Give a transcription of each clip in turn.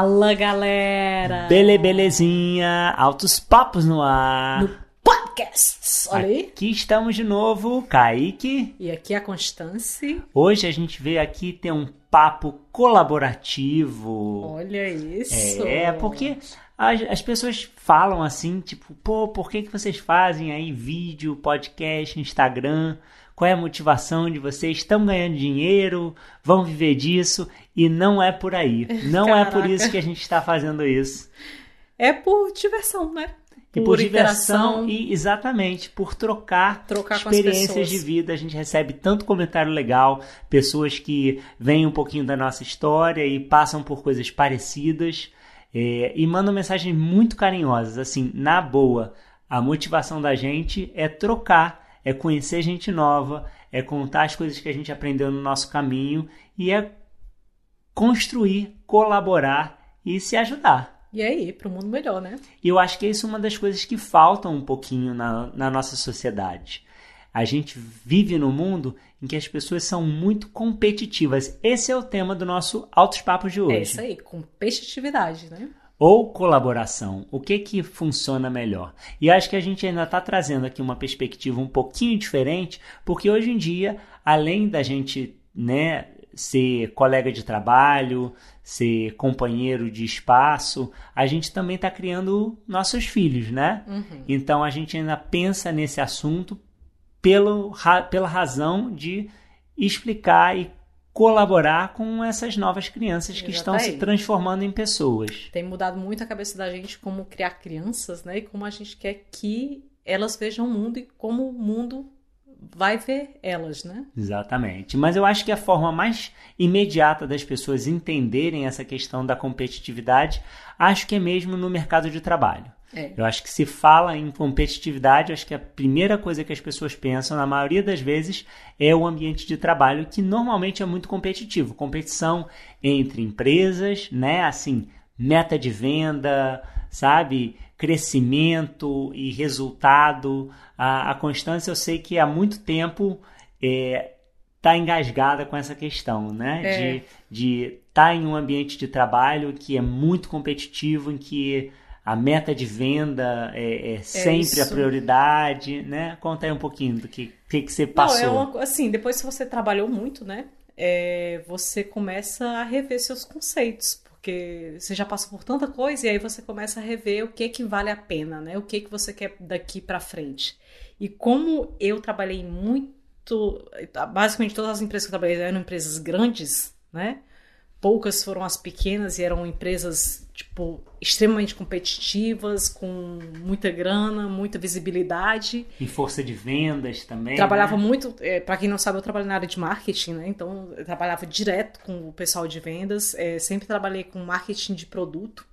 Fala galera! Bele, belezinha! Altos papos no ar! No podcast! Olha aí! Aqui estamos de novo, Kaique. E aqui é a Constance. Hoje a gente veio aqui ter um papo colaborativo. Olha isso! É, porque as, as pessoas falam assim, tipo, pô, por que, que vocês fazem aí vídeo, podcast, Instagram? Qual é a motivação de vocês? Estão ganhando dinheiro? Vão viver disso? E não é por aí. Não Caraca. é por isso que a gente está fazendo isso. É por diversão, né? E por diversão e exatamente por trocar, Trocar experiências de vida. A gente recebe tanto comentário legal, pessoas que veem um pouquinho da nossa história e passam por coisas parecidas é, e mandam mensagens muito carinhosas. Assim, na boa, a motivação da gente é trocar, é conhecer gente nova, é contar as coisas que a gente aprendeu no nosso caminho e é construir, colaborar e se ajudar. E aí, pro mundo melhor, né? E eu acho que isso é uma das coisas que faltam um pouquinho na, na nossa sociedade. A gente vive num mundo em que as pessoas são muito competitivas. Esse é o tema do nosso Altos Papos de hoje. É isso aí, competitividade, né? Ou colaboração. O que que funciona melhor? E acho que a gente ainda está trazendo aqui uma perspectiva um pouquinho diferente, porque hoje em dia, além da gente né, ser colega de trabalho, ser companheiro de espaço, a gente também está criando nossos filhos, né? Uhum. Então a gente ainda pensa nesse assunto pelo, ra- pela razão de explicar e colaborar com essas novas crianças que estão se transformando em pessoas. Tem mudado muito a cabeça da gente como criar crianças, né? E como a gente quer que elas vejam o mundo e como o mundo vai ver elas, né? Exatamente. Mas eu acho que a forma mais imediata das pessoas entenderem essa questão da competitividade, acho que é mesmo no mercado de trabalho. É. Eu acho que se fala em competitividade, acho que a primeira coisa que as pessoas pensam, na maioria das vezes, é o ambiente de trabalho, que normalmente é muito competitivo. Competição entre empresas, né? Assim, meta de venda, sabe? Crescimento e resultado. A, a Constância, eu sei que há muito tempo é, tá engasgada com essa questão, né? É. De de estar em um ambiente de trabalho que é muito competitivo, em que a meta de venda é, é sempre a isso. prioridade, né? Conta aí um pouquinho do que, que, que você passou. Não, é uma, assim, depois que você trabalhou muito, né? é, você começa a rever seus conceitos, porque você já passou por tanta coisa e aí você começa a rever o que que vale a pena, né? O que que você quer daqui pra frente. E como eu trabalhei muito, basicamente todas as empresas que eu trabalhei eram empresas grandes, né? Poucas foram as pequenas e eram empresas, tipo, extremamente competitivas, com muita grana, muita visibilidade. E força de vendas também. Trabalhava né? muito, é, para quem não sabe, eu trabalho na área de marketing, né? Então eu trabalhava direto com o pessoal de vendas, é, sempre trabalhei com marketing de produto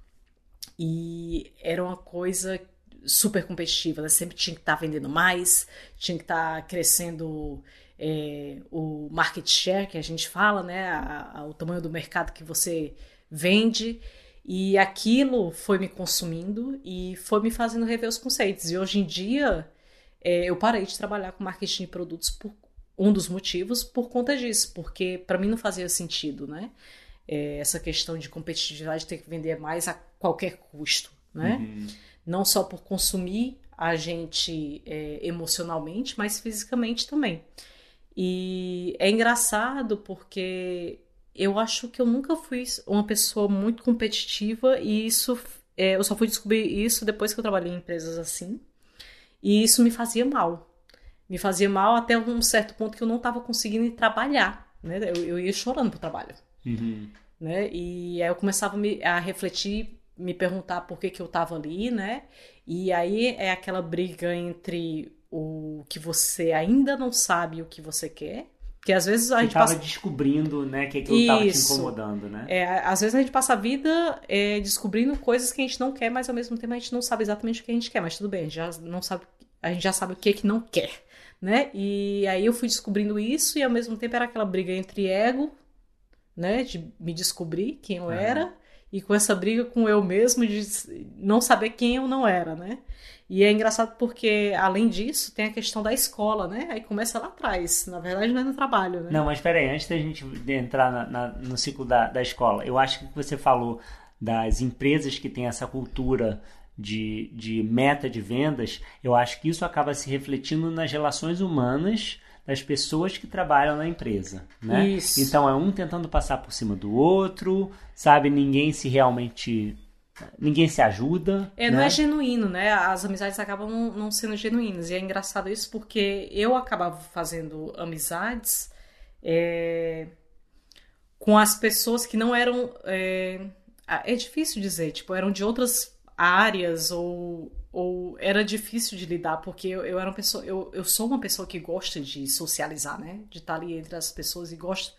e era uma coisa super competitiva, né? Sempre tinha que estar vendendo mais, tinha que estar crescendo é, o market share que a gente fala, né? A- a- o tamanho do mercado que você vende. E aquilo foi me consumindo e foi me fazendo rever os conceitos. E hoje em dia é, eu parei de trabalhar com marketing de produtos por um dos motivos por conta disso, porque para mim não fazia sentido, né? É, essa questão de competitividade ter que vender mais a qualquer custo, né? Uhum. Não só por consumir a gente é, emocionalmente, mas fisicamente também. E é engraçado porque eu acho que eu nunca fui uma pessoa muito competitiva e isso é, eu só fui descobrir isso depois que eu trabalhei em empresas assim. E isso me fazia mal. Me fazia mal até um certo ponto que eu não estava conseguindo trabalhar, né? Eu, eu ia chorando pro trabalho, Uhum. né? E aí eu começava a, me- a refletir, me perguntar por que que eu estava ali, né? E aí é aquela briga entre o que você ainda não sabe o que você quer, que às vezes a Você gente estava passa descobrindo, né, que aquilo estava te Isso. incomodando, né? é, às vezes a gente passa a vida é, descobrindo coisas que a gente não quer, mas ao mesmo tempo a gente não sabe exatamente o que a gente quer. Mas tudo bem, a gente já não sabe, a gente já sabe o que que não quer, né? E aí eu fui descobrindo isso e ao mesmo tempo era aquela briga entre ego, né, de me descobrir quem eu era e com essa briga com eu mesmo de não saber quem eu não era, né? E é engraçado porque, além disso, tem a questão da escola, né? Aí começa lá atrás. Na verdade, não é no trabalho, né? Não, mas peraí, antes da gente entrar na- na- no ciclo da, da escola, eu acho que você falou das empresas que têm essa cultura de, de meta de vendas, eu acho que isso acaba se refletindo nas relações humanas das pessoas que trabalham na empresa, né? Isso. Então é um tentando passar por cima do outro, sabe? Ninguém se realmente ninguém se ajuda. É, né? não é genuíno, né? As amizades acabam não, não sendo genuínas. E é engraçado isso porque eu acabava fazendo amizades é, com as pessoas que não eram. É, é difícil dizer, tipo, eram de outras áreas ou, ou era difícil de lidar, porque eu, eu era uma pessoa. Eu, eu sou uma pessoa que gosta de socializar, né? De estar ali entre as pessoas e gosto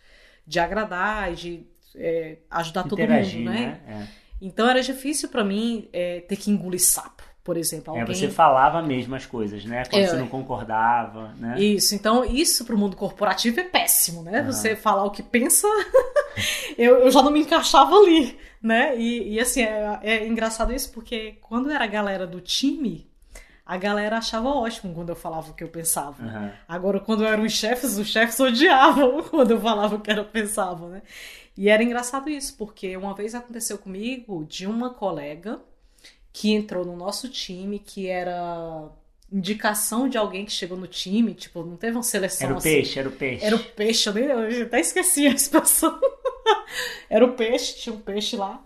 de agradar e de é, ajudar todo Interagir, mundo, né? É. Então era difícil pra mim é, ter que engolir sapo, por exemplo. É, Alguém... você falava mesmo as coisas, né? Quando É, você é. não concordava, né? Isso, então isso pro mundo corporativo é péssimo, né? Aham. Você falar o que pensa, eu, eu já não me encaixava ali, né? E, e, assim, é, é engraçado isso porque quando era a galera do time, a galera achava ótimo quando eu falava o que eu pensava. Aham. Agora, quando eram os chefes, os chefes odiavam quando eu falava o que eu pensava, né? E era engraçado isso, porque uma vez aconteceu comigo de uma colega que entrou no nosso time, que era indicação de alguém que chegou no time, tipo, não teve uma seleção Era o assim. peixe, era o peixe. Era o peixe, eu, nem, eu até esqueci a expressão. era o peixe, tinha um peixe lá.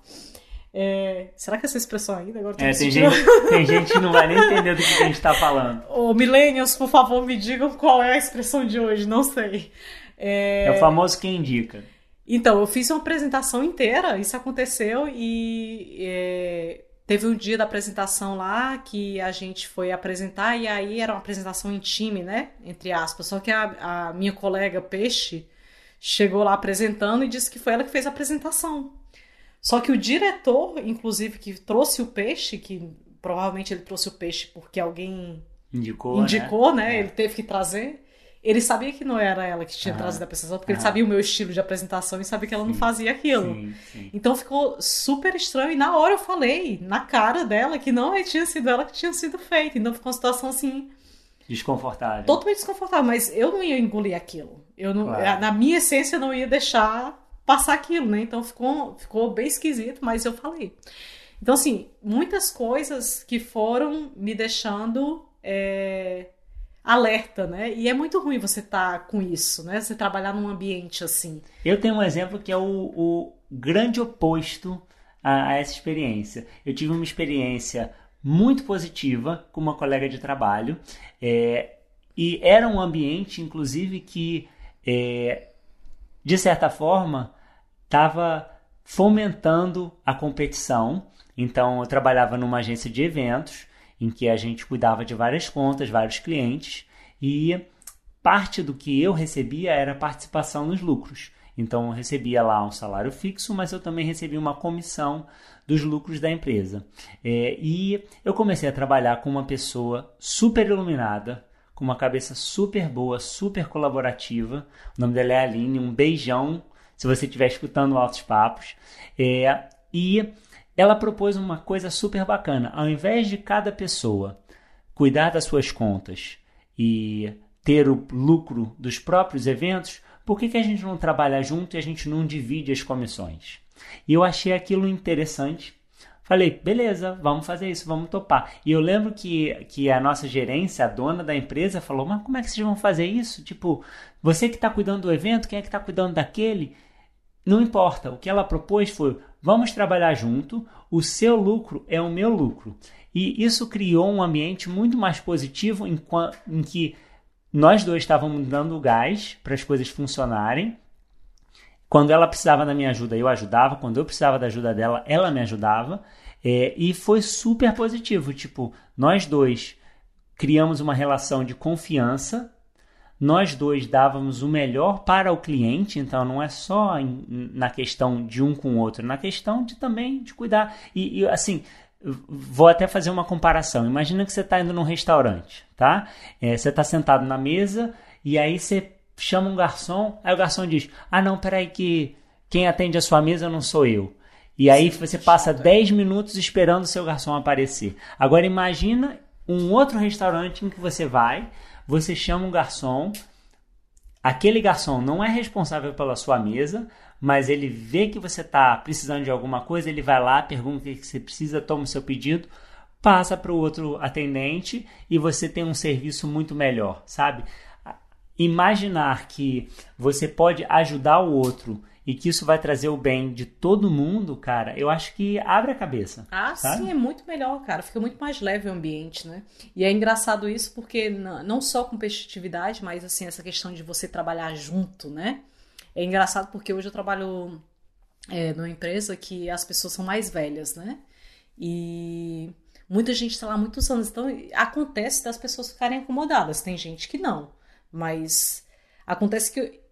É, será que essa expressão ainda? Agora tô É, tem, gente, tem gente que não vai nem entender do que a gente tá falando. Ô, millennials, por favor, me digam qual é a expressão de hoje, não sei. É o famoso quem indica. Então, eu fiz uma apresentação inteira, isso aconteceu e é, teve um dia da apresentação lá que a gente foi apresentar e aí era uma apresentação em time, né? Entre aspas. Só que a, a minha colega Peixe chegou lá apresentando e disse que foi ela que fez a apresentação. Só que o diretor, inclusive, que trouxe o peixe, que provavelmente ele trouxe o peixe porque alguém Indicou, indicou, né? É. Ele teve que trazer. Ele sabia que não era ela que tinha Aham. trazido a apresentação, porque ele Aham. sabia o meu estilo de apresentação e sabia que ela não Sim. fazia aquilo. Sim, sim. Então ficou super estranho. E na hora eu falei, na cara dela, que não tinha sido ela que tinha sido feita. Então ficou uma situação assim, Desconfortável. totalmente desconfortável. Mas eu não ia engolir aquilo. Eu não, Claro. Na minha essência, eu não ia deixar passar aquilo, né? Então ficou, ficou bem esquisito, mas eu falei. Então, assim, muitas coisas que foram me deixando é, alerta, né? E é muito ruim você estar com isso, né? Você trabalhar num ambiente assim. Eu tenho um exemplo que é o, o grande oposto a, a essa experiência. Eu tive uma experiência muito positiva com uma colega de trabalho é, e era um ambiente, inclusive, que é, de certa forma estava fomentando a competição. Então, eu trabalhava numa agência de eventos em que a gente cuidava de várias contas, vários clientes e parte do que eu recebia era participação nos lucros. Então eu recebia lá um salário fixo, mas eu também recebia uma comissão dos lucros da empresa. É, e eu comecei a trabalhar com uma pessoa super iluminada, com uma cabeça super boa, super colaborativa. O nome dela é Aline. Um beijão se você estiver escutando Altos Papos. É, e ela propôs uma coisa super bacana. Ao invés de cada pessoa cuidar das suas contas e ter o lucro dos próprios eventos, por que, que a gente não trabalha junto e a gente não divide as comissões? E eu achei aquilo interessante. Falei, beleza, vamos fazer isso, vamos topar. E eu lembro que, que a nossa gerência, a dona da empresa, falou: Mas como é que vocês vão fazer isso? Tipo, você que está cuidando do evento, quem é que está cuidando daquele? Não importa. O que ela propôs foi: vamos trabalhar junto, o seu lucro é o meu lucro. E isso criou um ambiente muito mais positivo em, em que nós dois estávamos dando gás para as coisas funcionarem. Quando ela precisava da minha ajuda, eu ajudava. Quando eu precisava da ajuda dela, ela me ajudava. É, e foi super positivo. Tipo, nós dois criamos uma relação de confiança. Nós dois dávamos o melhor para o cliente, então não é só em- na questão de um com o outro, é na questão de também de cuidar. E, e, assim, vou até fazer uma comparação. Imagina que você está indo num restaurante, tá? É, você está sentado na mesa e aí você chama um garçom, aí o garçom diz: Ah, não, peraí, que quem atende a sua mesa não sou eu. E aí você passa 10 minutos esperando o seu garçom aparecer. Agora imagina um outro restaurante em que você vai, você chama um garçom, aquele garçom não é responsável pela sua mesa, mas ele vê que você está precisando de alguma coisa, ele vai lá, pergunta o que você precisa, toma o seu pedido, passa para o outro atendente e você tem um serviço muito melhor, sabe? Imaginar que você pode ajudar o outro e que isso vai trazer o bem de todo mundo, cara, eu acho que abre a cabeça. Ah, sabe? sim, é muito melhor, cara. Fica muito mais leve o ambiente, né? E é engraçado isso porque não só competitividade, mas assim, essa questão de você trabalhar junto, né? É engraçado porque hoje eu trabalho é, numa empresa que as pessoas são mais velhas, né? E muita gente está lá há muitos anos. Então, acontece das pessoas ficarem incomodadas. Tem gente que não. Mas acontece que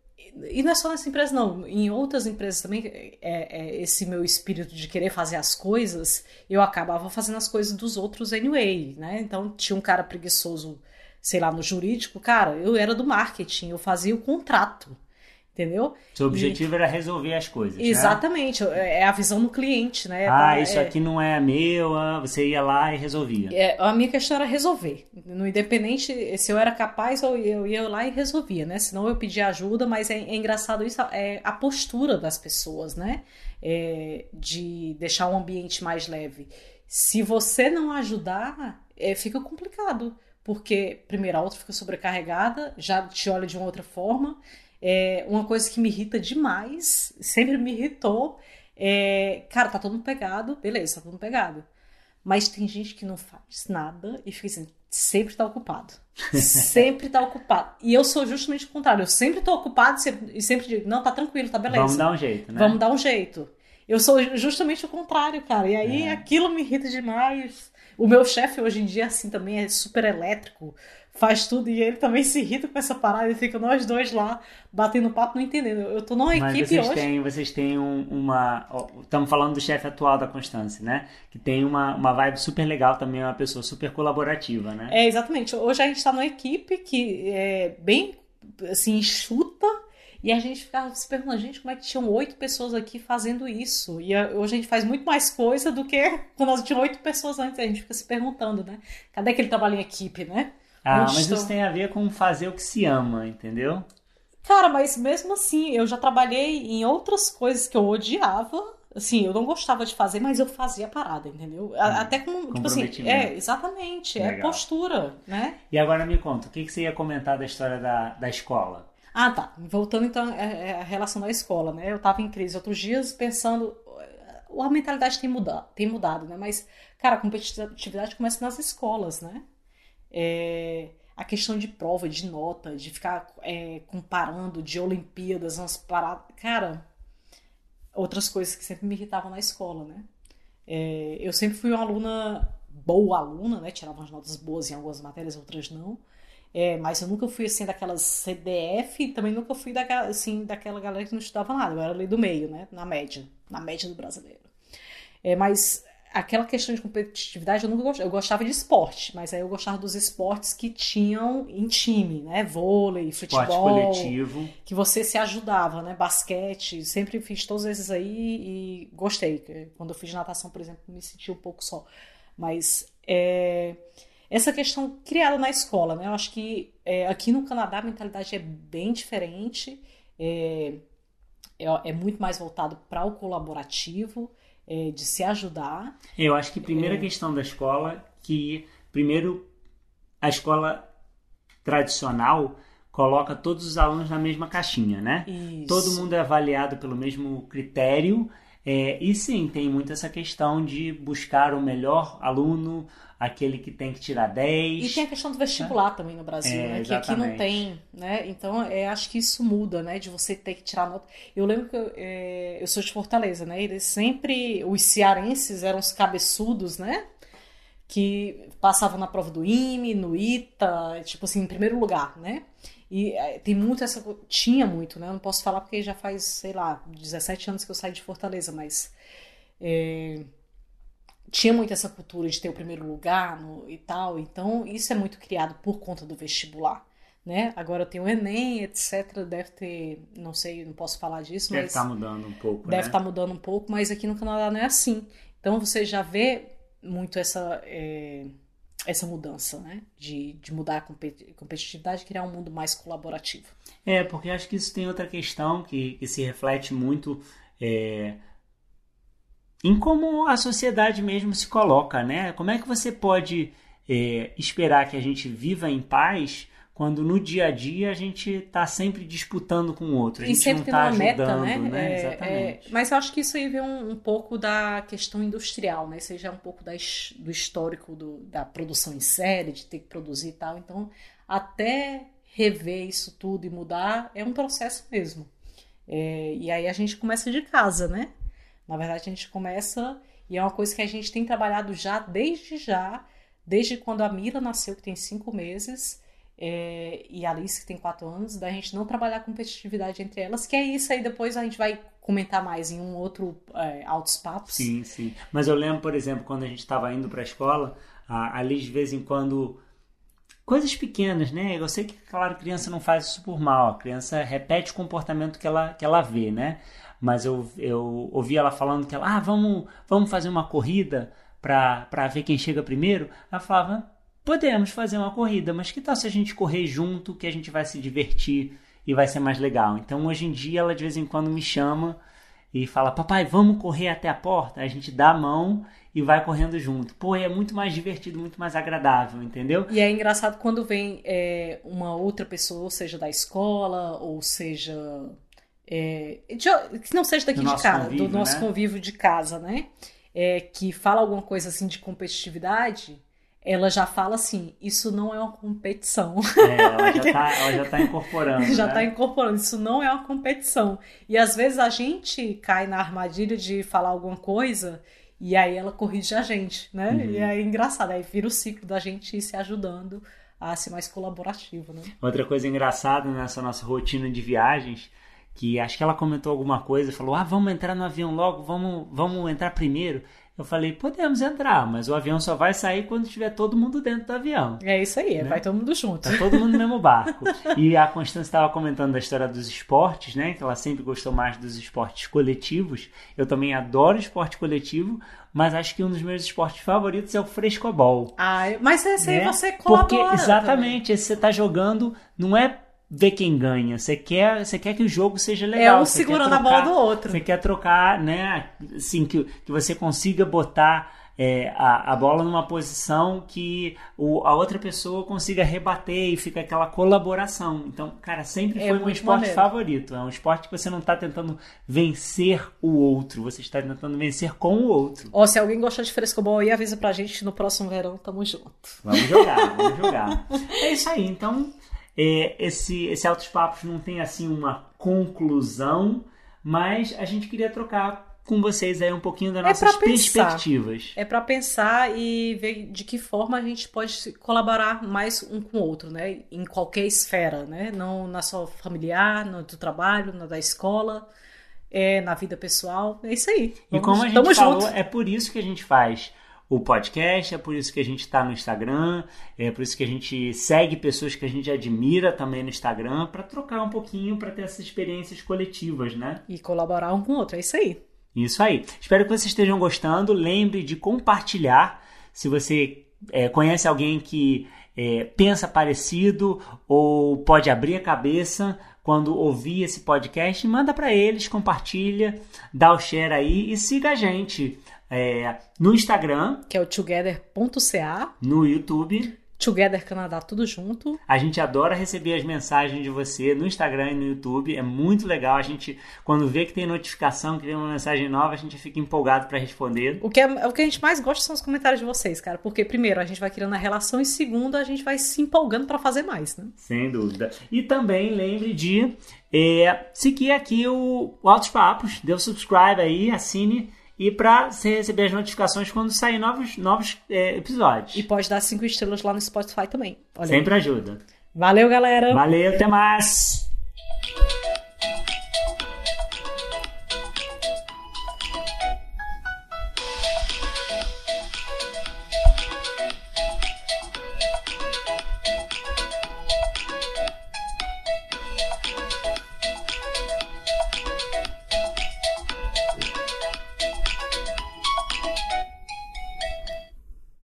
e não é só nessa empresa, não. Em outras empresas também, é, é, esse meu espírito de querer fazer as coisas, eu acabava fazendo as coisas dos outros anyway, né? Então, tinha um cara preguiçoso, sei lá, no jurídico, cara, eu era do marketing, eu fazia o contrato entendeu? Seu objetivo e... era resolver as coisas. Né? Exatamente, né? é a visão do cliente, né? Ah, isso é... aqui não é meu, ah, você ia lá e resolvia. É, a minha questão era resolver. No independente se eu era capaz, eu, eu ia lá e resolvia, né? Senão eu pedia ajuda, mas é, é engraçado isso, é a postura das pessoas, né? É, de deixar o ambiente mais leve. Se você não ajudar, é, fica complicado. Porque, primeiro, a outra fica sobrecarregada, já te olha de uma outra forma, é, uma coisa que me irrita demais, sempre me irritou, é, cara, tá todo mundo pegado, beleza, tá todo mundo pegado. Mas tem gente que não faz nada e fica assim, sempre tá ocupado. sempre tá ocupado. E eu sou justamente o contrário. Eu sempre tô ocupado e sempre digo, não, tá tranquilo, tá beleza. Vamos dar um jeito, né? Vamos dar um jeito. Eu sou justamente o contrário, cara. E aí é. aquilo me irrita demais. O meu chefe hoje em dia, assim, também é super elétrico faz tudo e ele também se irrita com essa parada e fica nós dois lá batendo papo, não entendendo. Eu tô numa Mas equipe vocês hoje. Têm, vocês têm um, uma. Estamos falando do chefe atual da Constância, né? Que tem uma, uma vibe super legal também, é uma pessoa super colaborativa, né? É, exatamente. Hoje a gente tá numa equipe que é bem assim, enxuta. E a gente ficava se perguntando, gente, como é que tinham oito pessoas aqui fazendo isso? E hoje a gente faz muito mais coisa do que quando nós tínhamos oito pessoas antes. A gente fica se perguntando, né? Cadê aquele trabalho em equipe, né? Ah, mas estou... isso tem a ver com fazer o que se ama, entendeu? Cara, mas mesmo assim, eu já trabalhei em outras coisas que eu odiava. Assim, eu não gostava de fazer, mas eu fazia a parada, entendeu? Hum, Até como, tipo assim, é, exatamente, é Legal. é postura, né? E agora me conta, o que, que você ia comentar da história da, da escola? Ah, tá. Voltando então à relação da escola, né? Eu tava em crise outros dias pensando, a mentalidade tem mudado, tem mudado, né? Mas, cara, a competitividade começa nas escolas, né? É, a questão de prova, de nota, de ficar é, comparando de Olimpíadas, umas paradas. Cara, outras coisas que sempre me irritavam na escola, né? É, eu sempre fui uma aluna, boa aluna, né? Tirava umas notas boas em algumas matérias, outras não. É, mas eu nunca fui assim daquelas CDF e também nunca fui daquela, assim, daquela galera que não estudava nada. Eu era ali do meio, né? Na média. Na média do brasileiro. É, mas aquela questão de competitividade eu nunca gostava. Eu gostava de esporte, mas aí eu gostava dos esportes que tinham em time, né? Vôlei, futebol. Esporte coletivo. Que você se ajudava, né? Basquete. Sempre fiz todos esses aí e gostei. Quando eu fiz natação, por exemplo, me senti um pouco só. Mas é, essa questão criada na escola, né? Eu acho que é, aqui no Canadá a mentalidade é bem diferente. É, é, é muito mais voltado para o colaborativo é, de se ajudar. Eu acho que a primeira é... questão da escola que primeiro a escola tradicional coloca todos os alunos na mesma caixinha, né? Isso. Todo mundo é avaliado pelo mesmo critério. É, e sim, tem muito essa questão de buscar o melhor aluno, aquele que tem que tirar 10. E tem a questão do vestibular também no Brasil, é, né? Que aqui não tem, né? Então, é, acho que isso muda, né? De você ter que tirar nota. Eu lembro que eu, é, eu sou de Fortaleza, né? Eles sempre, os cearenses eram os cabeçudos, né? Que passavam na prova do IME, no ITA, tipo assim, em primeiro lugar, né? E é, tem muito essa. Tinha muito, né? Eu não posso falar porque já faz, sei lá, 17 anos que eu saí de Fortaleza, mas. É, tinha muito essa cultura de ter o primeiro lugar no, e tal, então isso é muito criado por conta do vestibular. Né? Agora tem o Enem, etc. Deve ter, não sei, não posso falar disso, deve mas. Deve estar tá mudando um pouco. Deve estar né? tá mudando um pouco, mas aqui no Canadá não é assim. Então você já vê muito essa. É, essa mudança, né? De, de mudar a competitividade e criar um mundo mais colaborativo. É, porque acho que isso tem outra questão que, que se reflete muito é, em como a sociedade mesmo se coloca, né? Como é que você pode é, esperar que a gente viva em paz quando no dia a dia a gente está sempre disputando com o outro. A gente e sempre tem tá uma meta, né? né? É, Exatamente. É, mas eu acho que isso aí vem um, um, pouco da questão industrial, né? Seja um pouco da, do histórico do, da produção em série, de ter que produzir e tal. Então, até rever isso tudo e mudar é um processo mesmo. É, e aí a gente começa de casa, né? Na verdade, a gente começa, e é uma coisa que a gente tem trabalhado já desde já, desde quando a Mila nasceu, que tem cinco meses, é, e a Alice, que tem quatro anos, da gente não trabalhar competitividade entre elas, que é isso aí, depois a gente vai comentar mais em um outro é, Altos Papos. Sim, sim. Mas eu lembro, por exemplo, quando a gente estava indo para a escola, a Alice de vez em quando coisas pequenas, né? Eu sei que, claro, criança não faz isso por mal, a criança repete o comportamento que ela, que ela vê, né? Mas eu, eu ouvi ela falando que ela, ah, vamos, vamos fazer uma corrida para ver quem chega primeiro. Ela falava, podemos fazer uma corrida, mas que tal se a gente correr junto, que a gente vai se divertir e vai ser mais legal. Então, hoje em dia, ela de vez em quando me chama e fala, papai, vamos correr até a porta? A gente dá a mão e vai correndo junto. Pô, é muito mais divertido, muito mais agradável, entendeu? E é engraçado quando vem é, uma outra pessoa, seja da escola, ou seja. É, de, que não seja daqui do de casa, convívio, do nosso né? convívio de casa, né? É, que fala alguma coisa assim de competitividade, ela já fala assim: isso não é uma competição. É, ela já tá, ela já tá incorporando. já né? tá incorporando, isso não é uma competição. E às vezes a gente cai na armadilha de falar alguma coisa e aí ela corrige a gente, né? Uhum. E é engraçado, aí vira o ciclo da gente ir se ajudando a ser mais colaborativo, né? Outra coisa engraçada nessa nossa rotina de viagens, que acho que ela comentou alguma coisa, falou: "Ah, vamos entrar no avião logo, vamos, vamos entrar primeiro". Eu falei, podemos entrar, mas o avião só vai sair quando tiver todo mundo dentro do avião. É isso aí, Né? vai todo mundo junto. Tá todo mundo no mesmo barco. E a Constância estava comentando da história dos esportes, né? Que ela sempre gostou mais dos esportes coletivos. Eu também adoro esporte coletivo, mas acho que um dos meus esportes favoritos é o frescobol. Ah, mas esse aí né? você colabora. Porque, exatamente, esse você tá jogando, não é ver quem ganha. Você quer, você quer que o jogo seja legal. É um segurando a trocar- bola do outro. Você quer trocar, né? Assim, que, que você consiga botar é, a, a bola numa posição que o, a outra pessoa consiga rebater e fica aquela colaboração. Então, cara, sempre É foi meu muito esporte maneiro. favorito. É um esporte que você não está tentando vencer o outro, você está tentando vencer com o outro. Ó, se alguém gostar de frescobol aí, avisa pra gente no próximo verão, tamo junto. Vamos jogar, vamos jogar. É isso aí. Então, é, esse, esse Altos Papos não tem assim uma conclusão, mas a gente queria trocar com vocês aí um pouquinho das É nossas pensar. perspectivas. É pra pensar e ver de que forma a gente pode colaborar mais um com o outro, né? Em qualquer esfera, né? Não na sua familiar, no do trabalho, na da escola, é, na vida pessoal. É isso aí. E Vamos- como a gente falou, junto. é por isso que a gente faz o podcast, é por isso que a gente está no Instagram, é por isso que a gente segue pessoas que a gente admira também no Instagram, para trocar um pouquinho, para ter essas experiências coletivas, né? E colaborar um com o outro, é isso aí. Isso aí. Espero que vocês estejam gostando. Lembre de compartilhar. Se você é, conhece alguém que é, pensa parecido ou pode abrir a cabeça quando ouvir esse podcast, manda para eles, compartilha, dá o share aí e siga a gente é, no Instagram, Que é o together.ca, no YouTube. Together Canadá, tudo junto. A gente adora receber as mensagens de você no Instagram e no YouTube. É muito legal. A gente, quando vê que tem notificação, que tem uma mensagem nova, a gente fica empolgado para responder. O que, é, o que a gente mais gosta são os comentários de vocês, cara. Porque, primeiro, a gente vai criando a relação e, segundo, a gente vai se empolgando pra fazer mais, né? Sem dúvida. E também lembre de é, seguir aqui o, o Altos Papos, dê o subscribe aí, assine e para receber as notificações quando sair novos, novos é, episódios. E pode dar cinco estrelas lá no Spotify também. Olha aí. Sempre ajuda. Valeu, galera! Valeu, até mais!